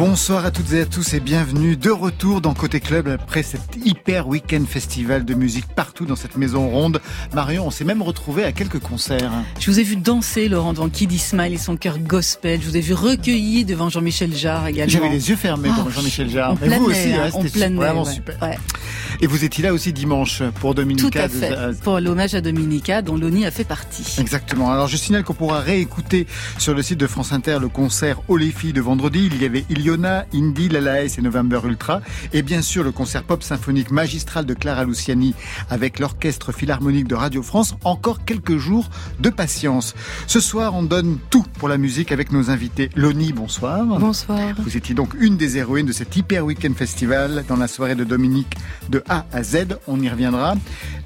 Bonsoir à toutes et à tous et bienvenue de retour dans Côté Club après cet hyper week-end festival de musique partout dans cette maison ronde. Marion, on s'est même retrouvé à quelques concerts. Je vous ai vu danser, Laurent, devant Kid Ismail et son cœur gospel. Je vous ai vu recueilli devant Jean-Michel Jarre également. J'avais les yeux fermés devant Oh, Jean-Michel Jarre. Mais vous aussi, hein, on planait, vraiment ouais. super. Ouais. Et vous étiez là aussi dimanche pour Tout Dominica. à de- fait. euh, Pour l'hommage à Dominica, dont Loni a fait partie. Exactement. Alors je signale qu'on pourra réécouter sur le site de France Inter le concert filles de vendredi. Il y avait Iliona, Indy, Lalaes et November Ultra. Et bien sûr le concert pop symphonique magistral de Clara Luciani avec l'orchestre philharmonique de Radio France. Encore quelques jours de patience. Ce soir on donne tout pour la musique avec nos invités. Loni, bonsoir. Bonsoir. Vous étiez donc une des héroïnes de cet Hyper Weekend Festival dans la soirée de Dominique de A à Z. On y reviendra.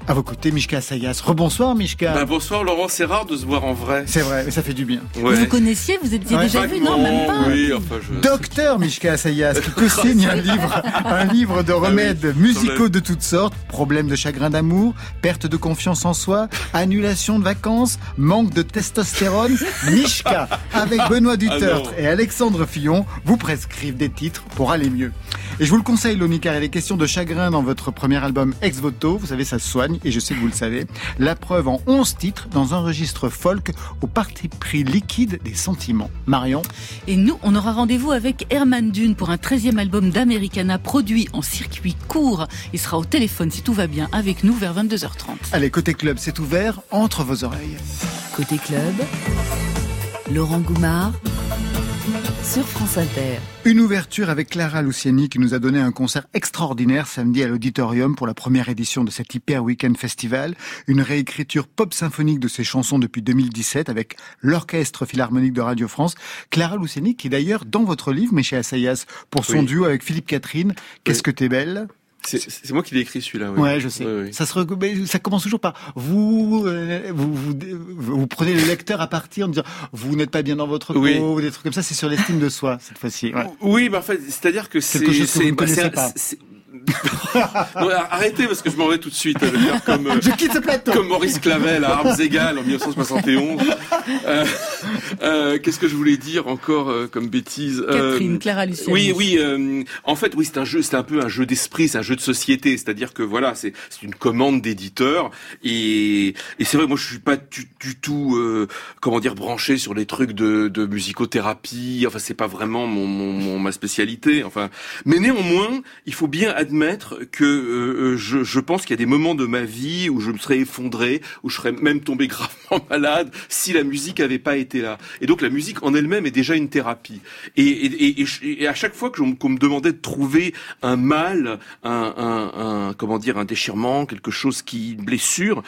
À vos côtés, Mishka Sayas. Rebonsoir, Mishka. Bah, bonsoir Laurent, c'est rare de se voir en vrai. C'est vrai, mais ça fait du bien. Ouais. Vous connaissiez Vous étiez Ouais. déjà vu Non, même pas. Oui, enfin je. Docteur Mishka Assayas qui co-signe un livre, un livre de remèdes Ah oui, musicaux de toutes sortes, problèmes de chagrin d'amour, perte de confiance en soi, annulation de vacances, manque de testostérone. Mishka, avec Benoît Dutertre Ah et Alexandre Fillon, vous prescrivent des titres pour aller mieux. Et je vous le conseille, Loni, car il est question de chagrin dans votre premier album Ex Voto. Vous savez, ça se soigne, et je sais que vous le savez. La preuve en 11 titres dans un registre folk au parti pris liquide des sentiments. Marion Et nous, on aura rendez-vous avec Herman Dune pour un 13e album d'Americana produit en circuit court. Il sera au téléphone, si tout va bien, avec nous vers 22h30. Allez, côté club, c'est ouvert entre vos oreilles. Côté club, Laurent Goumard sur France Inter. Une ouverture avec Clara Luciani qui nous a donné un concert extraordinaire samedi à l'auditorium pour la première édition de cet Hyper Weekend Festival. Une réécriture pop symphonique de ses chansons depuis 2017 avec l'Orchestre Philharmonique de Radio France. Clara Luciani qui est d'ailleurs dans votre livre, mais chez Assayas, pour son Oui. duo avec Philippe Catherine. Qu'est-ce Oui. que t'es belle? C'est moi qui l'ai écrit celui-là. oui. Ouais, je sais. Ouais, ouais. Ça se ça commence toujours par vous, euh, vous, vous, vous prenez le lecteur à partir en disant vous n'êtes pas bien dans votre peau, Oui. ou des trucs comme ça. C'est sur l'estime de soi cette fois-ci. Ouais. Oui, bah en fait, c'est-à-dire que c'est Quelque chose que vous ne bah, connaissez pas. Non, arrêtez parce que je m'en vais tout de suite. Je comme euh, Je quitte ce plateau. comme Maurice Clavel à armes égales en 1971. Euh, euh, Qu'est-ce que je voulais dire encore euh, comme bêtise Euh, Catherine, Clara Luciani. Oui, oui. euh, en fait, oui, c'est un jeu, c'est un peu un jeu d'esprit, c'est un jeu de société. C'est-à-dire que voilà, c'est c'est une commande d'éditeur et, et c'est vrai, moi, je suis pas du, du tout, euh, comment dire, branché sur les trucs de, de musicothérapie. Enfin, c'est pas vraiment mon, mon, mon- ma spécialité. Enfin, mais néanmoins, il faut bien admettre que euh, je, je pense qu'il y a des moments de ma vie où je me serais effondré, où je serais même tombé gravement malade si la musique avait pas été là. Et donc la musique en elle-même est déjà une thérapie. Et, à chaque fois que qu'on me demandait de trouver un mal, un comment dire, un déchirement, quelque chose qui une blessure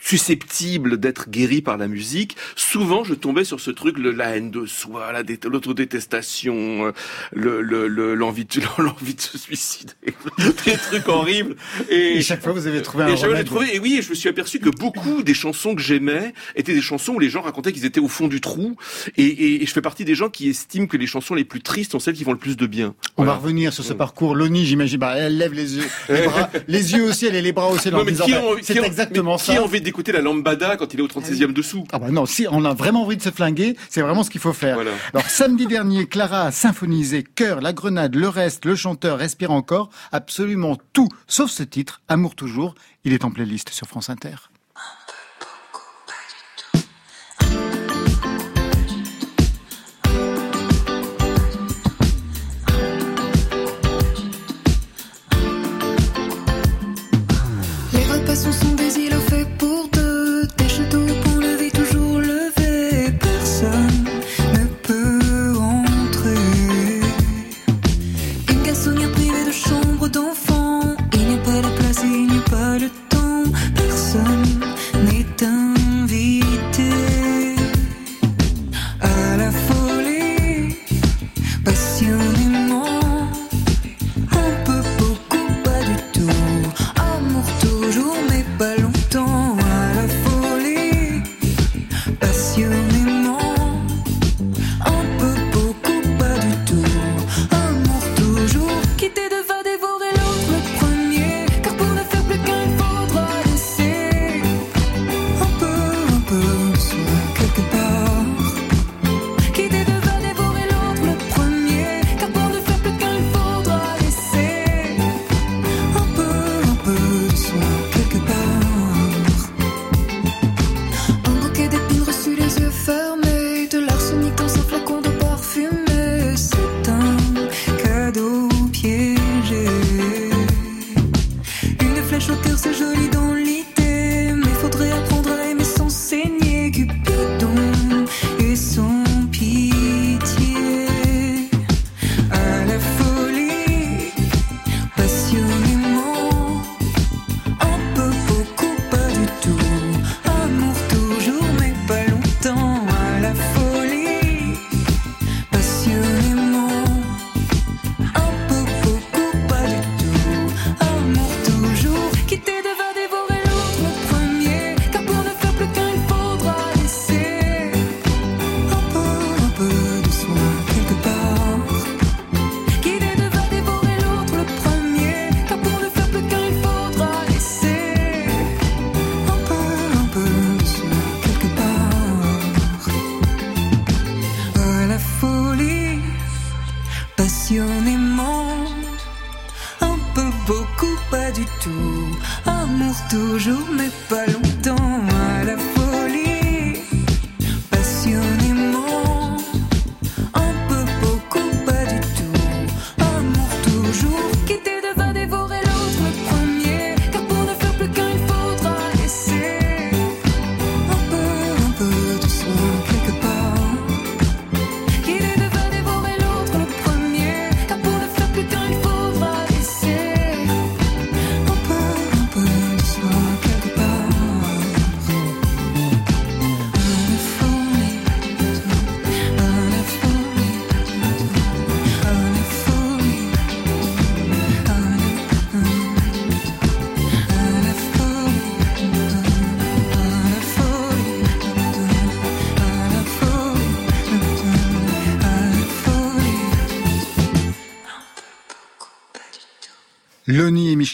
susceptible d'être guéri par la musique, souvent je tombais sur ce truc, le, la haine de soi, la dé- l'autodétestation, euh, le, le, le- l'envie de, l'envie de se suicider, des trucs horribles. Et, Et chaque fois, vous avez trouvé un et remède. trouvé, et oui, je me suis aperçu que beaucoup des chansons que j'aimais étaient des chansons où les gens racontaient qu'ils étaient au fond du trou. Et, et, et je fais partie des gens qui estiment que les chansons les plus tristes sont celles qui font le plus de bien. On Voilà. va revenir sur ce parcours. Loni, j'imagine, bah, elle lève les yeux, les, bras, les yeux au ciel et les bras au ciel en Non, mais disant, bah, c'est exactement mais ça. Qui a envie d'écouter la lambada quand il est au 36e dessous Ah bah non, si on a vraiment envie de se flinguer, c'est vraiment ce qu'il faut faire. Voilà. Alors samedi dernier, Clara a symphonisé Cœur, la grenade, le reste, le chanteur, respire encore, absolument tout, sauf ce titre, Amour toujours. Il est en playlist sur France Inter.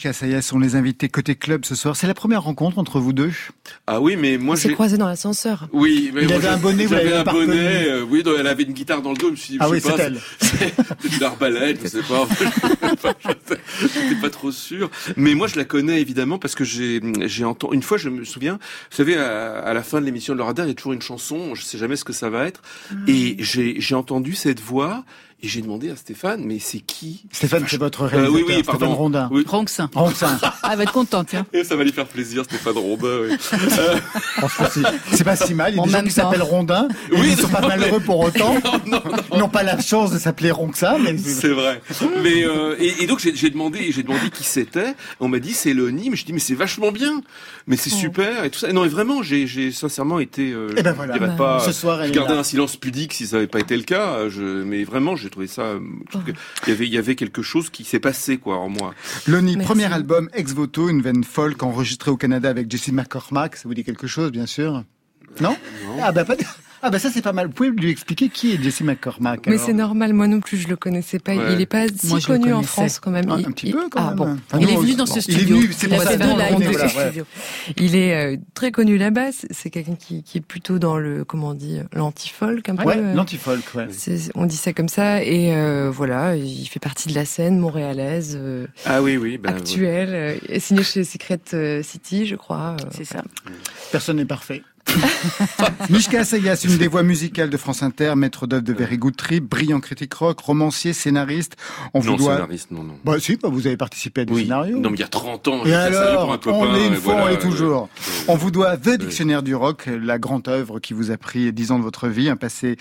Et Saya sont les invités côté club ce soir. C'est la première rencontre entre vous deux? Ah oui, mais moi On s'est j'ai. croisés dans l'ascenseur. Oui, mais Il moi, avait un bonnet, vous j'avais l'avez un bonnet. euh, oui, donc elle avait une guitare dans le dos. Je me suis dit, Ah je oui, sais pas, c'est elle. c'est peut-être une arbalète, je sais pas. J'étais pas trop sûr. Mais moi, je la connais évidemment parce que j'ai, j'ai entendu. Une fois, je me souviens, vous savez, à, à la fin de l'émission de le radar, il y a toujours une chanson. Je sais jamais ce que ça va être. Et j'ai, j'ai entendu cette voix et j'ai demandé à Stéphane, mais c'est qui Stéphane, c'est votre Euh, réalisateur. Oui, oui, Stéphane pardon. Rondin. Oui. Ronxin. Ronxin. Ah, elle va être contente, tiens. Et ça va lui faire plaisir, Stéphane Rondin. Oui. Euh, Franchement, c'est- c'est pas si mal. Il y a En des gens qui s'appellent Rondin. Et Oui, ils sont pas malheureux pour autant. non, Ils n'ont pas la chance de s'appeler Ronxa, mais C'est vrai. Mais euh, et, et donc j'ai j'ai demandé, j'ai demandé qui c'était. On m'a dit c'est Loni, mais je dis mais c'est vachement bien, mais c'est super et tout ça. Et non, et vraiment, j'ai j'ai sincèrement été. Euh, Eh ben voilà. pas. ce soir, elle je est gardais là. un silence pudique si ça n'avait pas été le cas. Je, mais vraiment, j'ai trouvé ça. euh, que Il y avait il y avait quelque chose qui s'est passé quoi en moi. Loni, Merci. premier album ex voto, une veine folk enregistrée au Canada avec Jesse McCormack. Ça vous dit quelque chose, bien sûr? Non, Ah bah pas. Ah bah ça c'est pas mal. Vous pouvez lui expliquer qui est Jesse McCormack Mais c'est normal, moi non plus je le connaissais pas. Ouais. Il est pas si Moi, connu en. France quand même. Un, petit il- peu quand ah, même. bon. Enfin, Il est venu on- dans ce Il est studio. venu, c'est pour a ça deux lives de ce ouais. studio. Il est euh, très connu là-bas. C'est- quelqu'un qui, qui est plutôt dans le comment on dit l'anti-folk un peu. Ouais, euh, l'anti-folk, ouais. on dit ça comme ça et euh, voilà, il fait partie de la scène montréalaise euh, Ah oui oui. Ben, actuelle, euh, est signé chez Secret City, je crois. C'est ça. Personne n'est parfait. Mishka Sayas, une des voix musicales de France Inter, maître d'œuvre de Very Good Trip, brillant critique rock, romancier, scénariste. On Non, vous doit. scénariste, non non. Bah si, bah, vous avez participé à des Oui. scénarios. Non mais il y a 30 ans. Et alors, pour un copain, on est une et fois, voilà, on est toujours. euh, On vous doit The Dictionnaire du rock, la grande œuvre qui vous a pris dix ans de votre vie, un passé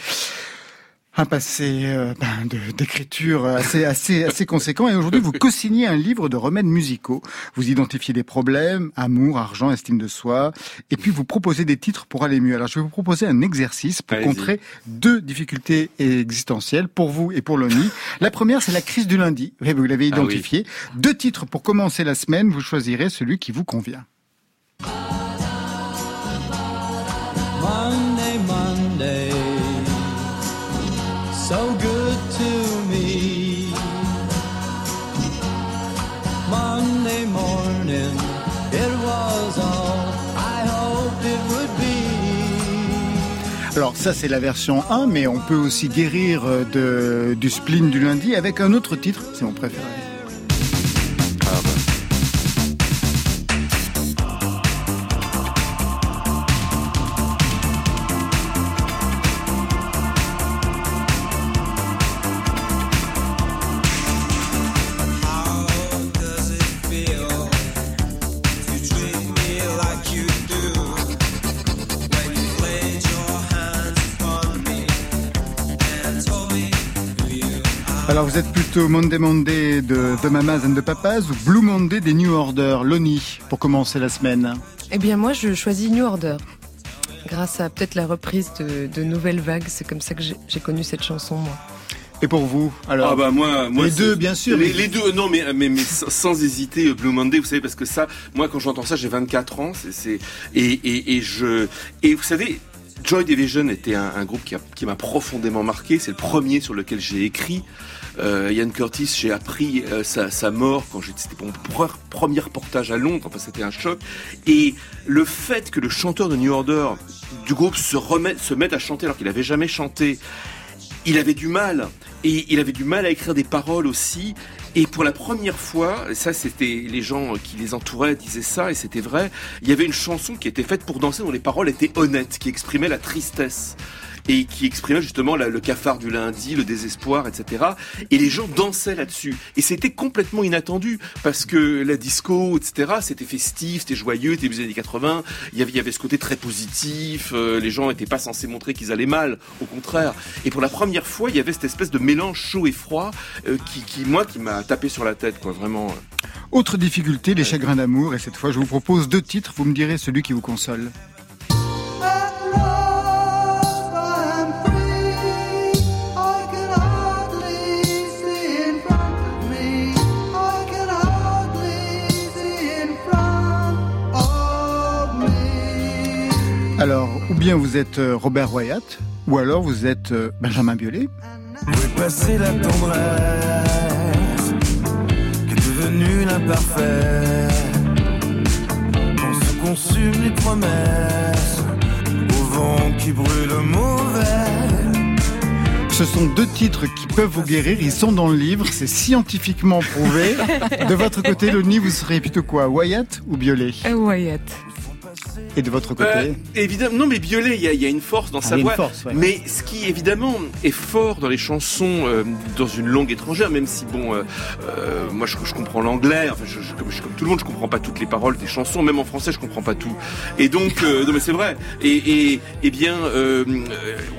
un passé euh, ben, d'écriture assez assez assez conséquent et aujourd'hui vous co-signez un livre de remèdes musicaux. Vous identifiez des problèmes, amour, argent, estime de soi et puis vous proposez des titres pour aller mieux. Alors je vais vous proposer un exercice pour contrer deux difficultés existentielles pour vous et pour Loni. La première c'est la crise du lundi. Vous l'avez Ah oui. identifié. Deux titres pour commencer la semaine, vous choisirez celui qui vous convient. Ça c'est la version 1, mais on peut aussi guérir euh, du spleen du lundi avec un autre titre, c'est mon préféré. Vous êtes plutôt Monday Monday de The Mamas and the Papas ou Blue Monday des New Order, Loni, pour commencer la semaine. Eh bien, moi, je choisis New Order. Grâce à peut-être la reprise de, de Nouvelle Vague, c'est comme ça que j'ai connu cette chanson, moi. Et pour vous alors? Ah bah moi, moi Les deux, bien sûr. Les, les deux, non mais mais, mais sans, sans hésiter, Blue Monday, vous savez parce que ça, moi quand j'entends ça, j'ai 24 ans, c'est c'est et, et et je et vous savez. Joy Division était un, un groupe qui a- qui m'a profondément marqué. C'est le premier sur lequel j'ai écrit. Euh, Ian Curtis, j'ai appris euh, sa, sa mort quand j'étais c'était mon pre- premier reportage à Londres. Enfin, c'était un choc. Et le fait que le chanteur de New Order du groupe se remette, se mette à chanter alors qu'il avait jamais chanté, il avait du mal. Et il avait du mal à écrire des paroles aussi. Et pour la première fois, ça c'était les gens qui les entouraient disaient ça et c'était vrai, il y avait une chanson qui était faite pour danser dont les paroles étaient honnêtes, qui exprimait la tristesse et qui exprimait justement la- le cafard du lundi, le désespoir, etc. Et les gens dansaient là-dessus. Et c'était complètement inattendu parce que la disco, etc. C'était festif, c'était joyeux, c'était années 80. Il y avait, il y avait ce côté très positif. euh, les gens n'étaient pas censés montrer qu'ils allaient mal, au contraire. Et pour la première fois, il y avait cette espèce de mélange chaud et froid euh, qui, qui, moi, qui m'a tapé sur la tête, quoi, vraiment. Autre difficulté, les chagrins d'amour. Et cette fois, je vous propose deux titres. Vous me direz celui qui vous console. Bien vous êtes euh, Robert Wyatt, ou alors vous êtes euh, Benjamin Biolay. Où est passée la tendresse Qu'est devenue l'imparfait On se consume les promesses Au vent qui brûle mauvais Ce sont deux titres qui peuvent vous guérir. Ils sont dans le livre. C'est scientifiquement prouvé. De votre côté, Loni, vous serez plutôt quoi Wyatt ou Biolay? Euh, Wyatt. Et de votre côté Euh, évidemment, non, mais Biolay, il y, y a une force dans Ah, sa voix. force, ouais. Mais ce qui évidemment est fort dans les chansons euh, dans une langue étrangère, même si bon, euh, euh, moi je, je comprends l'anglais, enfin je, je- comme, je- comme tout le monde, je comprends pas toutes les paroles des chansons, même en français je comprends pas tout. Et donc, euh, non mais c'est vrai. Et, et, eh bien, euh,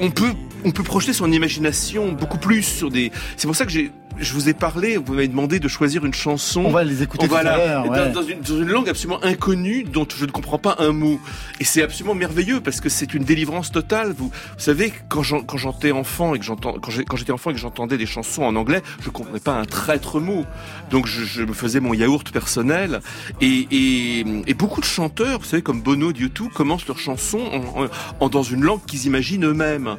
on peut on peut projeter son imagination beaucoup plus sur des. C'est pour ça que j'ai je vous ai parlé, vous m'avez demandé de choisir une chanson. On va les écouter tout à là, l'heure. dans, ouais. dans une, dans une langue absolument inconnue dont je ne comprends pas un mot. Et c'est absolument merveilleux parce que c'est une délivrance totale. Vous, vous savez, quand j'en- quand j'étais enfant et que j'entends, quand j'étais enfant et que j'entendais des chansons en anglais, je comprenais pas un traître mot. Donc je, je me faisais mon yaourt personnel. Et, et, et beaucoup de chanteurs, vous savez, comme Bono, U2, commencent leurs chansons en, en- en- dans une langue qu'ils imaginent eux-mêmes.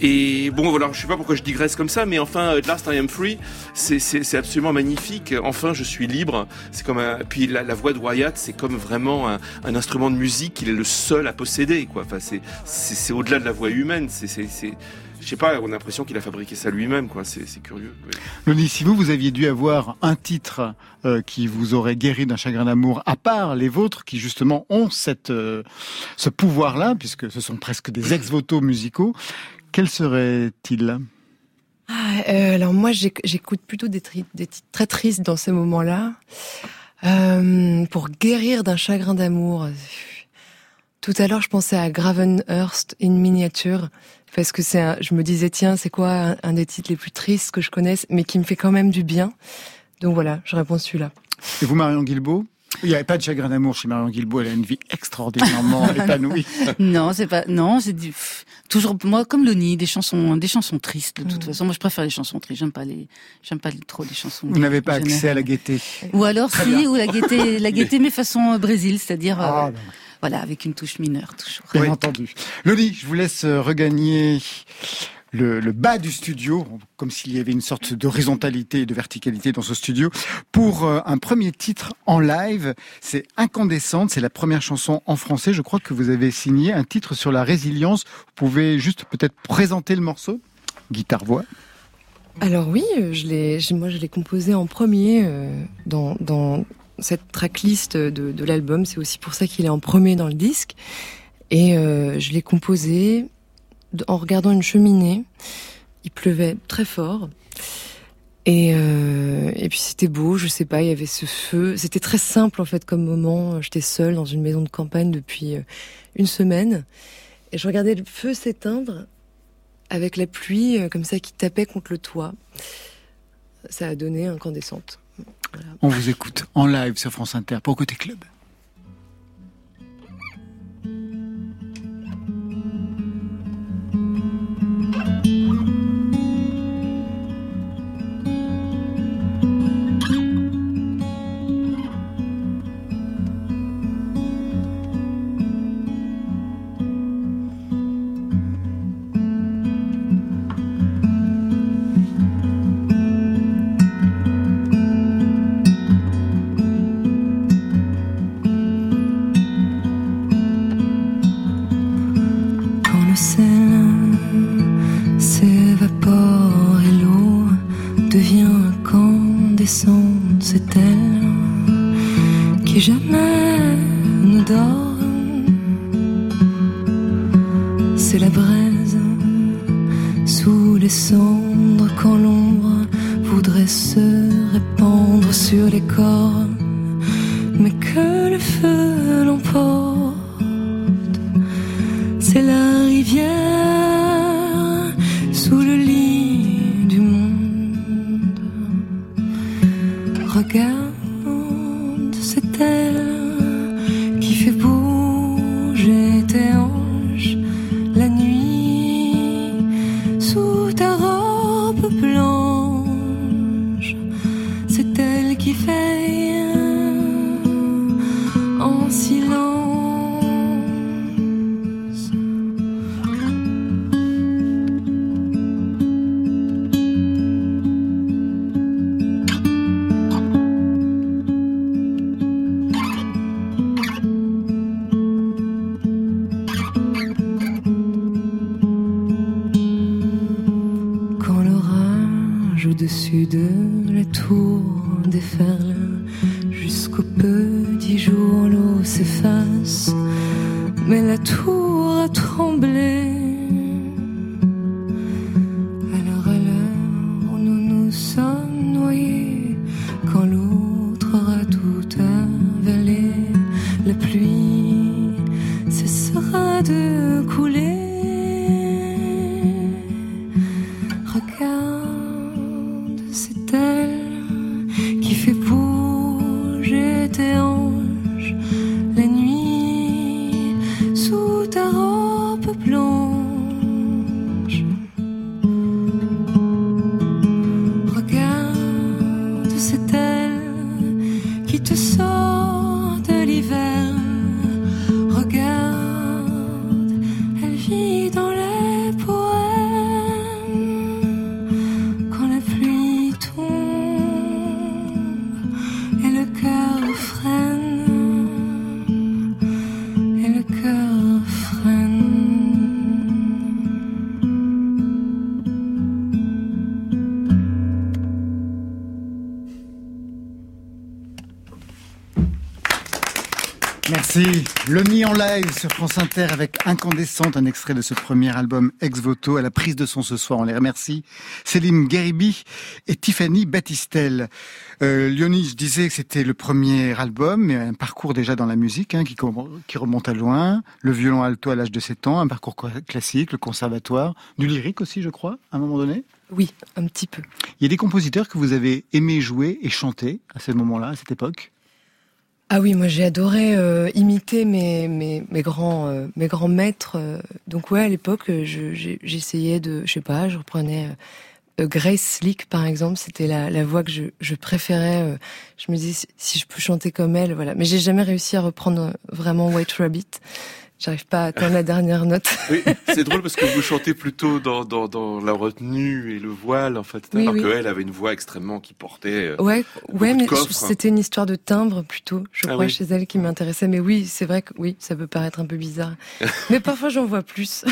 Et bon, voilà, je sais pas pourquoi je digresse comme ça, mais enfin, At Last I Am Free, c'est- absolument magnifique. Enfin, je suis libre. C'est comme puis la, voix de Wyatt, c'est comme vraiment un, instrument de musique qu'il est le seul à posséder, quoi. Enfin, c'est au-delà de la voix humaine. C'est je sais pas, on a l'impression qu'il a fabriqué ça lui-même, quoi. C'est curieux. ouais. Loni, si vous, vous aviez dû avoir un titre euh, qui vous aurait guéri d'un chagrin d'amour, à part les vôtres qui justement ont cette, euh, ce pouvoir-là, puisque ce sont presque des ex-voto musicaux, quel serait-il? Ah, euh, alors moi, j'éc- j'écoute plutôt des, titres très tristes dans ces moments-là. Euh, pour guérir d'un chagrin d'amour. Tout à l'heure, je pensais à Gravenhurst in miniature parce que c'est, je me disais tiens, c'est quoi un, un des titres les plus tristes que je connaisse, mais qui me fait quand même du bien. Donc voilà, je réponds celui-là. Et vous, Marion Guilbeault Il n'y avait pas de chagrin d'amour chez Marion Guilbeault, elle a une vie extraordinairement épanouie. Non, c'est pas. Non, c'est du. Toujours moi comme Loni, des chansons, des chansons tristes. De toute Mm. façon, moi je préfère les chansons tristes. J'aime pas les, j'aime pas les- trop les chansons. Vous n'avez pas accès à la gaieté. Ou alors si, ou la gaieté, la gaieté mais façon euh, Brésil, c'est-à-dire euh, Ah, non. voilà avec une touche mineure toujours. Bien entendu. Loli, je vous laisse euh, regagner le, bas du studio, comme s'il y avait une sorte d'horizontalité et de verticalité dans ce studio, pour euh, un premier titre en live. C'est Incandescente, c'est la première chanson en français. Je crois que vous avez signé un titre sur la résilience. Vous pouvez juste peut-être présenter le morceau Guitare-voix. Alors oui, euh, moi je l'ai composé en premier euh, dans, cette tracklist de, l'album. C'est aussi pour ça qu'il est en premier dans le disque. Et je l'ai composé en regardant une cheminée. Il pleuvait très fort. Et, euh, et puis c'était beau, je sais pas, il y avait ce feu. C'était très simple en fait comme moment. J'étais seule dans une maison de campagne depuis euh, une semaine. Et je regardais le feu s'éteindre avec la pluie euh, comme ça qui tapait contre le toit. Ça a donné incandescente. On vous écoute en live sur France Inter pour Côté Club. Qui veille en silence. Merci. Le Mi en live sur France Inter avec Incandescente, un extrait de ce premier album Ex Voto à la prise de son ce soir. On les remercie. Céline Garibi et Tiffany Battistel. Euh, Léonie, je disais que c'était le premier album, mais un parcours déjà dans la musique hein, qui, qui remonte à loin. Le violon alto à l'âge de 7 ans, un parcours co- classique, le conservatoire, du lyrique aussi, je crois, à un moment donné? Oui, un petit peu. Il y a des compositeurs que vous avez aimé jouer et chanter à ce moment-là, à cette époque? Ah oui, moi j'ai adoré euh, imiter mes, mes, mes grands euh, mes grands maîtres. euh. donc ouais, à l'époque, euh, j'essayais de, je sais pas, je reprenais euh, Grace Slick par exemple. C'était la, la voix que je, je préférais. je me disais si, je peux chanter comme elle, voilà. Mais j'ai jamais réussi à reprendre vraiment White Rabbit. J'arrive pas à atteindre la dernière note. Oui, c'est drôle parce que vous chantez plutôt dans, dans, dans la retenue et le voile, en fait. Oui, alors oui. qu'elle avait une voix extrêmement qui portait. euh, Ouais, ouais, mais c'était une histoire de timbre plutôt, je Ah crois, oui. chez elle qui m'intéressait. Mais oui, c'est vrai que oui, ça peut paraître un peu bizarre. mais parfois j'en vois plus.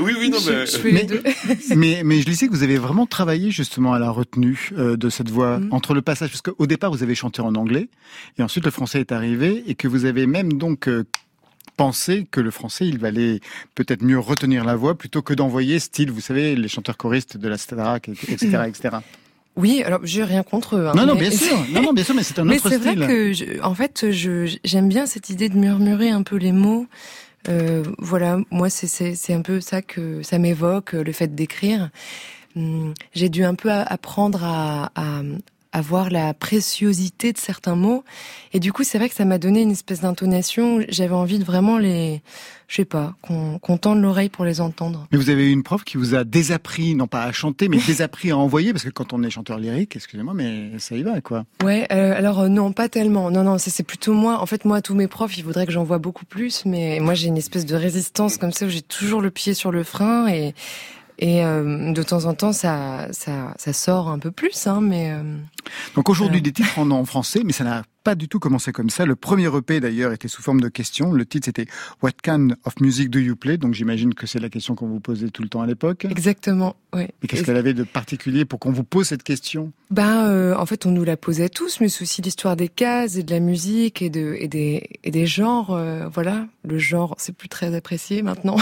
Oui, oui, non, je, mais. je fais Mais- les deux. mais, mais je lisais que vous avez vraiment travaillé justement à la retenue euh, de cette voix Mhm. entre le passage, parce qu'au départ vous avez chanté en anglais et ensuite le français est arrivé et que vous avez même donc pensé que le français il valait peut-être mieux retenir la voix plutôt que d'envoyer style, vous savez, les chanteurs choristes de la Starac, etc., etc. Oui, alors j'ai rien contre eux. hein, Non, non, mais- bien sûr, non, non, bien sûr, mais c'est un Mais autre c'est vrai style. que, je- en fait, je j'aime bien cette idée de murmurer un peu les mots. Euh, voilà, moi c'est c'est c'est un peu ça que ça m'évoque, le fait d'écrire. Hum, J'ai dû un peu apprendre à, à à voir la préciosité de certains mots, et du coup c'est vrai que ça m'a donné une espèce d'intonation. J'avais envie de vraiment les, je sais pas, qu'on qu'on tende l'oreille pour les entendre. Mais vous avez eu une prof qui vous a désappris, non pas à chanter, mais désappris à envoyer, parce que quand on est chanteur lyrique, excusez-moi, mais ça y va, quoi. Ouais, euh, alors euh, non, pas tellement. Non, non, c'est plutôt moi. En fait, moi, tous mes profs, ils voudraient que j'en vois beaucoup plus, mais moi, j'ai une espèce de résistance comme ça où j'ai toujours le pied sur le frein et et euh, de temps en temps, ça ça ça sort un peu plus, hein, mais euh, Donc aujourd'hui Voilà. des titres en, en français, mais ça n'a pas du tout commencé comme ça. Le premier EP d'ailleurs était sous forme de question. Le titre c'était What kind of music do you play? Donc j'imagine que c'est la question qu'on vous posait tout le temps à l'époque. Exactement, oui. Et qu'est-ce qu'elle avait de particulier pour qu'on vous pose cette question? Ben, euh, en fait, on nous la posait tous, mais c'est aussi l'histoire des cases et de la musique et, de, et, des, et des genres. euh, voilà, le genre, c'est plus très apprécié maintenant.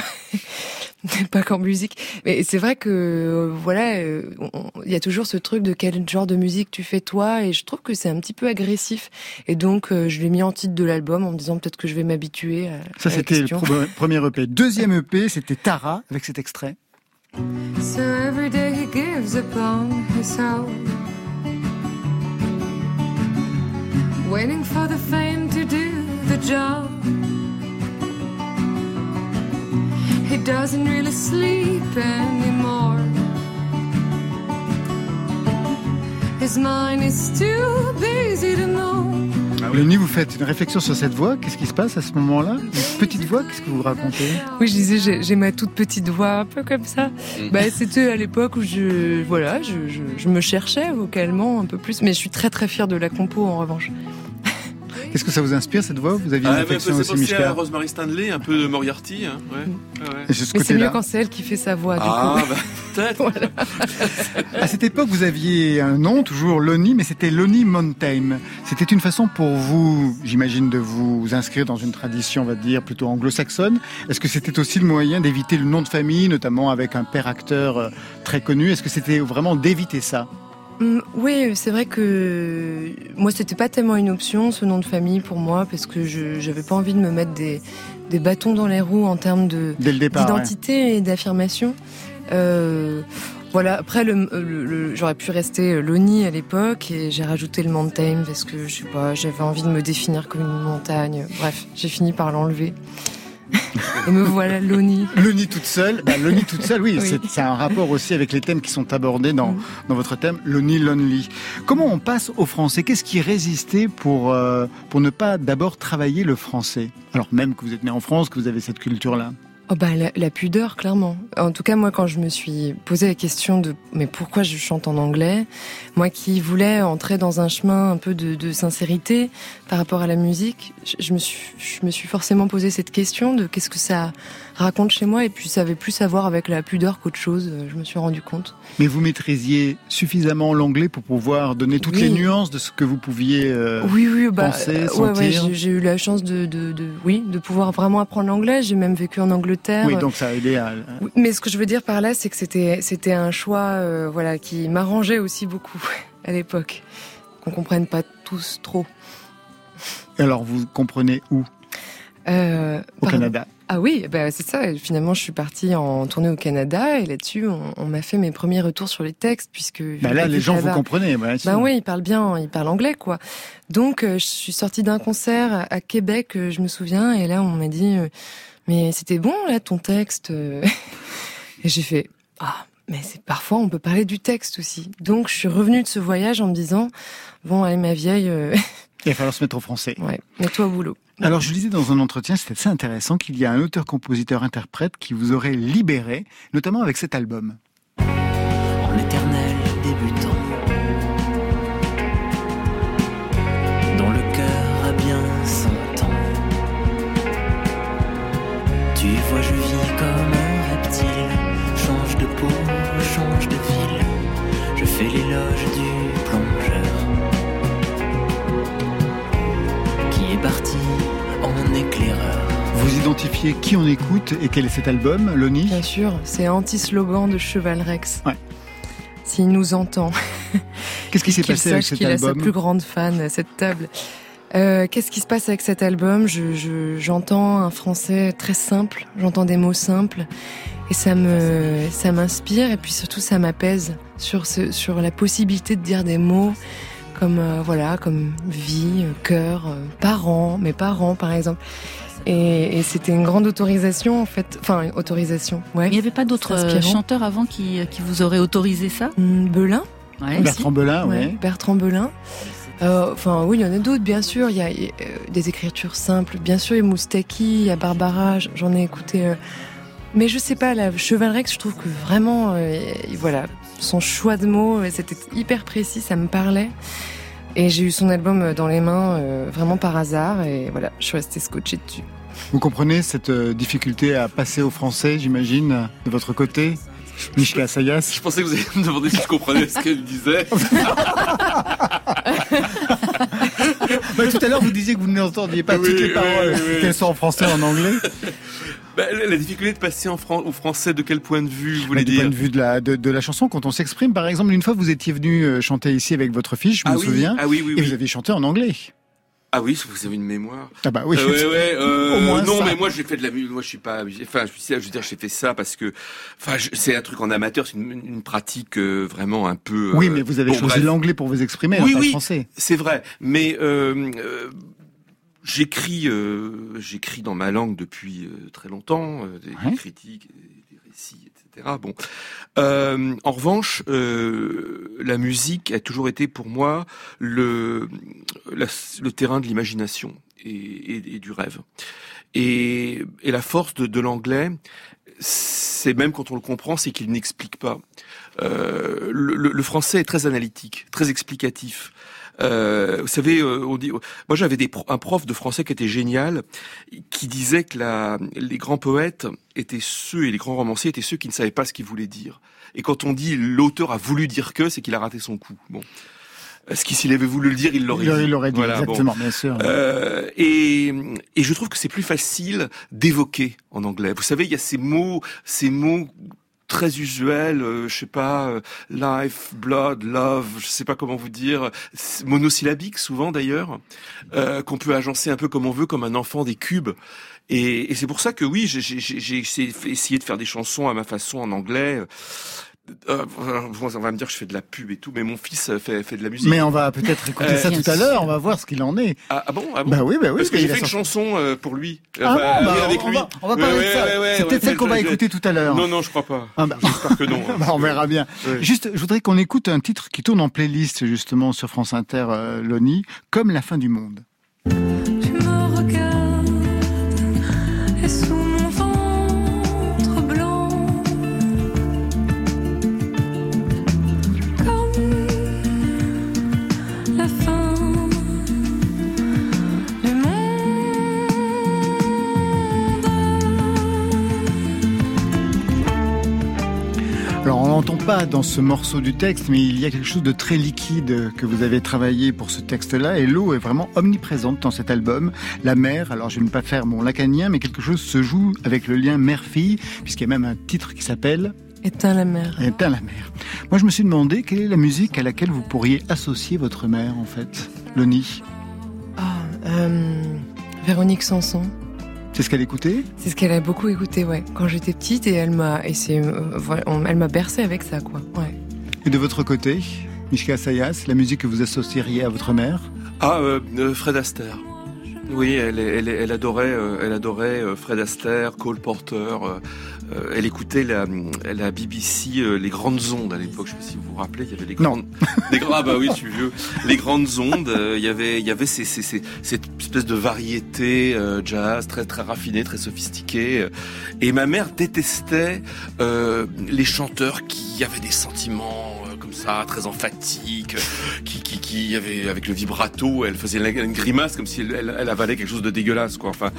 pas qu'en musique. Mais c'est vrai que, euh, voilà, il y a toujours ce truc de quel genre de musique tu fais toi, et je trouve que c'est un petit peu agressif. Et donc, euh, je l'ai mis en titre de l'album en me disant peut-être que je vais m'habituer à, Ça à la c'était le premier EP. Deuxième EP, c'était Tara avec cet extrait. So every day he gives upon his own. Waiting for the fame to do the job. He doesn't really sleep anymore. His mind is too busy to know. Lenny, vous faites une réflexion sur cette voix. Qu'est-ce qui se passe à ce moment-là? Une petite voix, qu'est-ce que vous racontez? Oui, je disais, j'ai- ma toute petite voix, un peu comme ça. Mm. Bah, c'était à l'époque où je, voilà, je, je, je me cherchais vocalement un peu plus, mais je suis très très fière de la compo en revanche. Qu'est-ce que ça vous inspire cette voix? Vous aviez une Ah, c'est aussi, penser à Rosemary Stanley, un peu de Moriarty. Hein. Ouais. Ouais, c'est ce Mais c'est mieux quand c'est elle qui fait sa voix, du Ah, coup. bah, peut-être. À cette époque, vous aviez un nom, toujours Lonnie, mais c'était Lonnie Mountain. C'était une façon pour vous, j'imagine, de vous inscrire dans une tradition, on va dire, plutôt anglo-saxonne. Est-ce que c'était aussi le moyen d'éviter le nom de famille, notamment avec un père acteur euh, très connu? Est-ce que c'était vraiment d'éviter ça? Oui, c'est vrai que moi c'était pas tellement une option ce nom de famille pour moi parce que je j'avais pas envie de me mettre des, des bâtons dans les roues en termes de dès le départ ouais. d'identité et d'affirmation. Euh, voilà. Après, le, le- le- j'aurais pu rester Loni à l'époque et j'ai rajouté le mountain parce que je sais pas, j'avais envie de me définir comme une montagne. Bref, j'ai fini par l'enlever. et me voilà Loni. Lonnie toute seule, bah, toute seule, oui, Oui. c'est- un rapport aussi avec les thèmes qui sont abordés dans, Mm. dans votre thème, Lonnie Lonely. Comment on passe au français? Qu'est-ce qui résistait pour, euh, pour ne pas d'abord travailler le français? Alors même que vous êtes né en France, que vous avez cette culture-là. Oh bah la, pudeur clairement. En tout cas moi quand je me suis posé la question de mais pourquoi je chante en anglais, moi qui voulais entrer dans un chemin un peu de, sincérité par rapport à la musique, je, je me suis je me suis forcément posé cette question de qu'est-ce que ça raconte chez moi et puis ça avait plus à voir avec la pudeur qu'autre chose. euh, Je me suis rendu compte. Mais vous maîtrisiez suffisamment l'anglais pour pouvoir donner toutes Oui. les nuances de ce que vous pouviez. euh, oui oui bah penser, euh, ouais, ouais, sentir. j'ai- eu la chance de, de, de oui de pouvoir vraiment apprendre l'anglais. J'ai même vécu en Angleterre. Oui, donc ça a aidé à. Mais ce que je veux dire par là, c'est que c'était c'était un choix, euh, voilà, qui m'arrangeait aussi beaucoup à l'époque, qu'on comprenne pas tous trop. Alors vous comprenez où? Euh, Au pardon. Canada. Ah oui, bah c'est ça. Et Finalement, je suis partie en tournée au Canada et là-dessus, on, on m'a fait mes premiers retours sur les textes puisque Bah là, les gens vous comprenez. bah. Ben oui, ils parlent bien, ils parlent anglais, quoi. Donc, euh, je suis sortie d'un concert à Québec, euh, je me souviens, et là, on m'a dit, euh, mais c'était bon, là, ton texte. et j'ai fait, ah, mais c'est parfois, on peut parler du texte aussi. Donc, je suis revenue de ce voyage en me disant, bon, allez, ma vieille, euh, Il va falloir se mettre au français. ouais, mets-toi au boulot. Alors, je lisais dans un entretien, c'était assez intéressant, qu'il y a un auteur-compositeur-interprète qui vous aurait libéré, notamment avec cet album. Vous identifiez qui on écoute et quel est cet album, Loni Bien sûr, c'est anti-slogan de Cheval Rex. Ouais. S'il nous entend. Qu'est-ce qui s'est passé avec cet qu'il a sa album plus grande fan à cette table. Euh, Qu'est-ce qui se passe avec cet album? Je- je- J'entends un français très simple, j'entends des mots simples, et ça me, ça m'inspire, et puis surtout ça m'apaise sur ce, sur la possibilité de dire des mots comme euh, voilà, comme vie, euh, cœur, euh, parents, mes parents par exemple. Et, et c'était une grande autorisation en fait, enfin une autorisation, ouais. Il n'y avait pas d'autres euh, chanteurs avant qui, qui vous auraient autorisé ça? Hum, Belin, Ouais. Bertrand Belin, Ouais, oui. Bertrand Belin. Euh, Enfin, oui, il y en a d'autres, bien sûr. Il y a euh, des écritures simples. Bien sûr, il y a Moustaki, il y a Barbara. J'en ai écouté. euh, mais je sais pas, la Cheval Rex, je trouve que vraiment, euh, voilà, son choix de mots, euh, c'était hyper précis, ça me parlait. Et j'ai eu son album euh, dans les mains euh, vraiment par hasard et voilà, je suis restée scotchée dessus. Vous comprenez cette euh, difficulté à passer au français, j'imagine, de votre côté Mishka Sayas Je pensais que vous alliez me demander si je comprenais ce qu'elle disait. Bah, Tout à l'heure, vous disiez que vous n'entendiez pas Oui, toutes les oui, paroles, oui, oui. qu'elles soient en français ou en anglais. Bah, la difficulté de passer en fran- au français, de quel point de vue vous Bah, voulez du dire point de vue de la, de, de la chanson, quand on s'exprime, par exemple, une fois vous étiez venu euh, chanter ici avec votre fille, je ah me oui, souviens, Ah oui, oui, et vous aviez chanté en anglais. Ah oui, vous avez une mémoire. Ah bah oui. Euh, ouais, ouais, euh, Au moins non, ça. mais moi j'ai fait de la musique. Moi je suis pas. Enfin, je, veux dire, j'ai fait ça parce que. Enfin, c'est un truc en amateur. C'est une, une pratique euh, vraiment un peu. Oui, euh, mais vous avez bon, choisi l'anglais pour vous exprimer, Oui, pas oui. le français. C'est vrai, mais j'écris, euh, j'écris dans ma langue depuis euh, très longtemps, euh, des, critiques, des, des récits, etc. Bon, Euh, en revanche, euh, la musique a toujours été pour moi le la- le terrain de l'imagination et, et- et du rêve. Et, et la force de, de l'anglais, c'est même quand on le comprend, c'est qu'il n'explique pas. Euh, le, le- le français est très analytique, très explicatif. Euh, vous savez, euh, on dit, moi j'avais des un prof de français qui était génial, qui disait que la, les grands poètes étaient ceux et les grands romanciers étaient ceux qui ne savaient pas ce qu'ils voulaient dire. Et quand on dit l'auteur a voulu dire que, c'est qu'il a raté son coup. Bon, ce qui s'il avait voulu le dire, il l'aurait dit. il l'aurait dit, Voilà, bon. exactement, bien sûr. Euh, et, et je trouve que c'est plus facile d'évoquer en anglais. Vous savez, il y a ces mots, ces mots très usuels, euh, je sais pas, euh, life, blood, love, je sais pas comment vous dire, c'est monosyllabiques souvent d'ailleurs, euh, qu'on peut agencer un peu comme on veut, comme un enfant des cubes. Et, et c'est pour ça que oui, j'ai- essayé essayé de faire des chansons à ma façon en anglais. Euh, on va me dire que je fais de la pub et tout, mais mon fils fait, fait de la musique. Mais on va peut-être écouter Euh, ça tout à l'heure, on va voir ce qu'il en est. Ah, ah bon, ah bon Bah oui, bah oui. Parce que il j'ai a fait une sorti- chanson euh, pour lui. Ah bon, bah, oui, avec on lui. va, on va parler Ouais, de ça. ouais, ouais, C'est ouais, peut-être celle qu'on va je- écouter tout à l'heure. Non, non, je crois pas. Ah bah. J'espère que non. Bah, on verra bien. Ouais. Juste, je voudrais qu'on écoute un titre qui tourne en playlist justement sur France Inter, euh, Loni, comme la fin du monde. Pas dans ce morceau du texte, mais il y a quelque chose de très liquide que vous avez travaillé pour ce texte-là, et l'eau est vraiment omniprésente dans cet album. La mer, alors je vais ne pas faire mon lacanien, mais quelque chose se joue avec le lien mère-fille, puisqu'il y a même un titre qui s'appelle Éteins la mer. Éteins la mer. Moi je me suis demandé quelle est la musique à laquelle vous pourriez associer votre mère en fait, Loni. Ah, euh, Véronique Sanson. C'est ce qu'elle écoutait? C'est ce qu'elle a beaucoup écouté, ouais. Quand j'étais petite et elle m'a, et c'est, euh, elle m'a bercé avec ça, quoi. Ouais. Et de votre côté, Mishka Sayas, la musique que vous associeriez à votre mère? Ah, euh, euh, Fred Astaire. Oui, elle, elle, elle adorait, euh, elle adorait euh, Fred Astaire, Cole Porter. euh, elle écoutait la, la BBC, les grandes ondes à l'époque. Je sais pas si vous vous rappelez, il y avait les grandes, les ah bah oui, je suis vieux. Les grandes ondes. il y avait, il y avait ces, ces, ces- cette espèce de variété jazz très très raffinée, très sophistiquée. Et ma mère détestait euh, les chanteurs qui avaient des sentiments comme ça, très emphatiques, qui, qui, qui avait avec le vibrato, elle faisait une grimace comme si elle, elle, elle avalait quelque chose de dégueulasse, quoi. Enfin,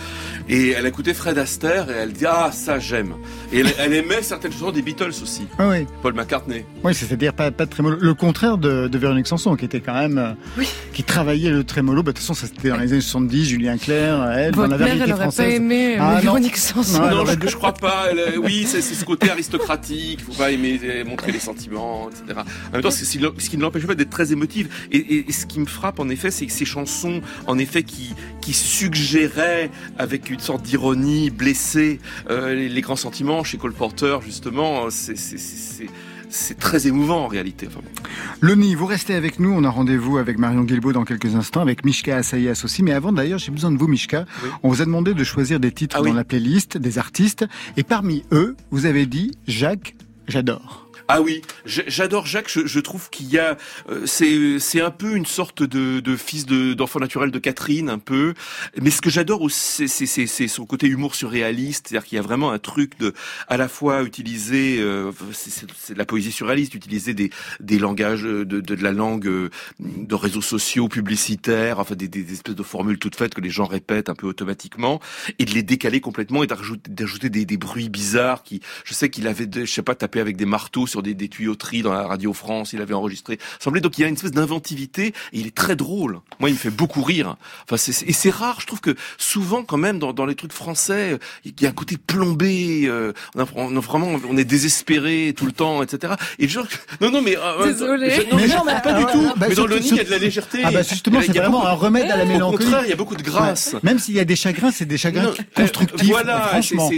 et elle écoutait Fred Astaire et elle dit ah ça j'aime. Et elle, elle aimait certaines chansons des Beatles aussi, Ah oui, Paul McCartney. oui c'est-à-dire pas, pas de trémolo. Le contraire de, de Véronique Sanson, qui était quand même... euh, Oui. Qui travaillait le trémolo. Bah, de toute façon, ça c'était dans les années 70, Julien Clerc, elle, dans Votre la mère, variété elle aurait française. pas aimé euh, Ah, non. Véronique Sanson. Ouais, non, elle je, je crois pas. Elle, euh, oui, c'est ce côté aristocratique. Il faut pas aimer euh, montrer les sentiments, etc. En même temps, c'est ce qui- ne l'empêche pas d'être très émotive. Et, et- et ce qui me frappe, en effet, c'est que ces chansons, en effet, qui qui suggéraient avec une sorte d'ironie blessée euh, les, les grands sentiments chez Cole Porter, justement, c'est c'est- c'est- c'est- c'est très émouvant en réalité. Enfin, bon. Loni, vous restez avec nous. On a rendez-vous avec Marion Guilbault dans quelques instants, avec Mishka Assayas aussi. Mais avant, d'ailleurs, j'ai besoin de vous, Mishka. Oui. On vous a demandé de choisir des titres Ah oui. dans la playlist, des artistes. Et parmi eux, vous avez dit Jacques, j'adore. Ah oui, j'adore Jacques. Je, je trouve qu'il y a, euh, c'est c'est un peu une sorte de, de fils de d'enfant naturel de Catherine, un peu. Mais ce que j'adore aussi, c'est- son côté humour surréaliste, c'est-à-dire qu'il y a vraiment un truc de à la fois utiliser, euh, c'est la poésie surréaliste, utiliser des des langages de de, de la langue euh, de réseaux sociaux publicitaires, enfin des, des espèces de formules toutes faites que les gens répètent un peu automatiquement, et de les décaler complètement et d'ajouter des, des bruits bizarres qui, je sais qu'il avait, je sais pas, tapé avec des marteaux sur des, des tuyauteries dans la Radio France, il avait enregistré. Semblait donc il y a une espèce d'inventivité et il est très drôle. Moi, il me fait beaucoup rire. Enfin, c'est, c'est- et c'est rare. Je trouve que souvent, quand même, dans, dans les trucs français, il y a un côté plombé. euh, on, a, on a vraiment, on est désespéré tout le temps, etc. Et je, non, non, mais euh, Désolé. je- non, mais, non, mais, pas du euh, tout. bah, mais dans le nid, il y a de la légèreté. Ah bah justement, c'est vraiment beaucoup- un remède à la Au mélancolie. contraire, il y a beaucoup de grâce. Ouais. Même s'il y a des chagrins, c'est des chagrins Non, constructifs. euh, voilà, franchement. Ouais.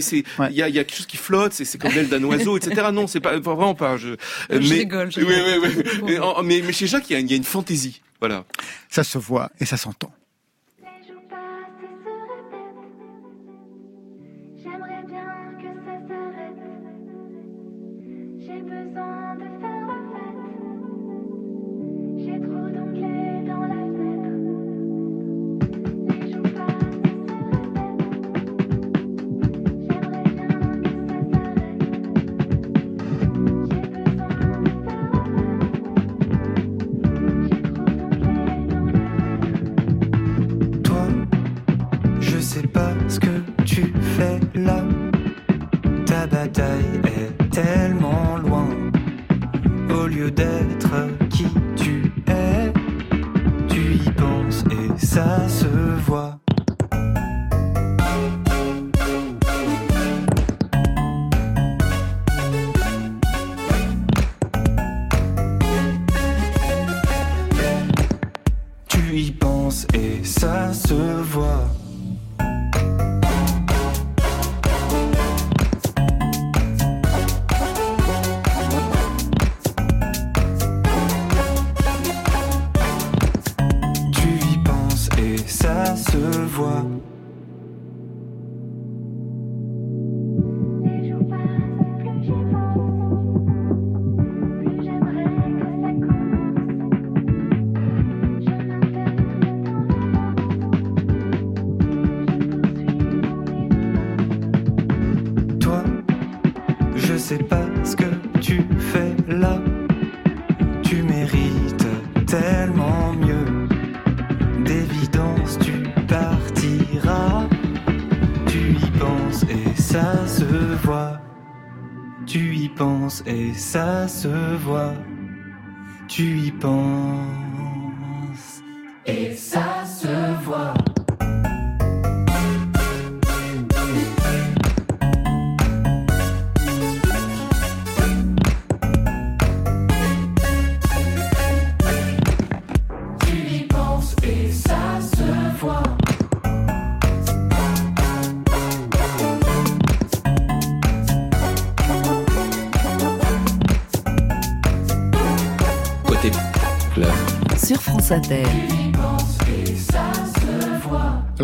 il y, a, y a quelque chose qui flotte, c'est c'est comme l'aile d'un oiseau, etc. Non, c'est pas vraiment pas. Je, Je rigole, je Oui, rigole. oui, oui. Mais, mais, mais chez Jacques, il y a, il y a une fantaisie. Voilà. Ça se voit et ça s'entend. Ça se voit.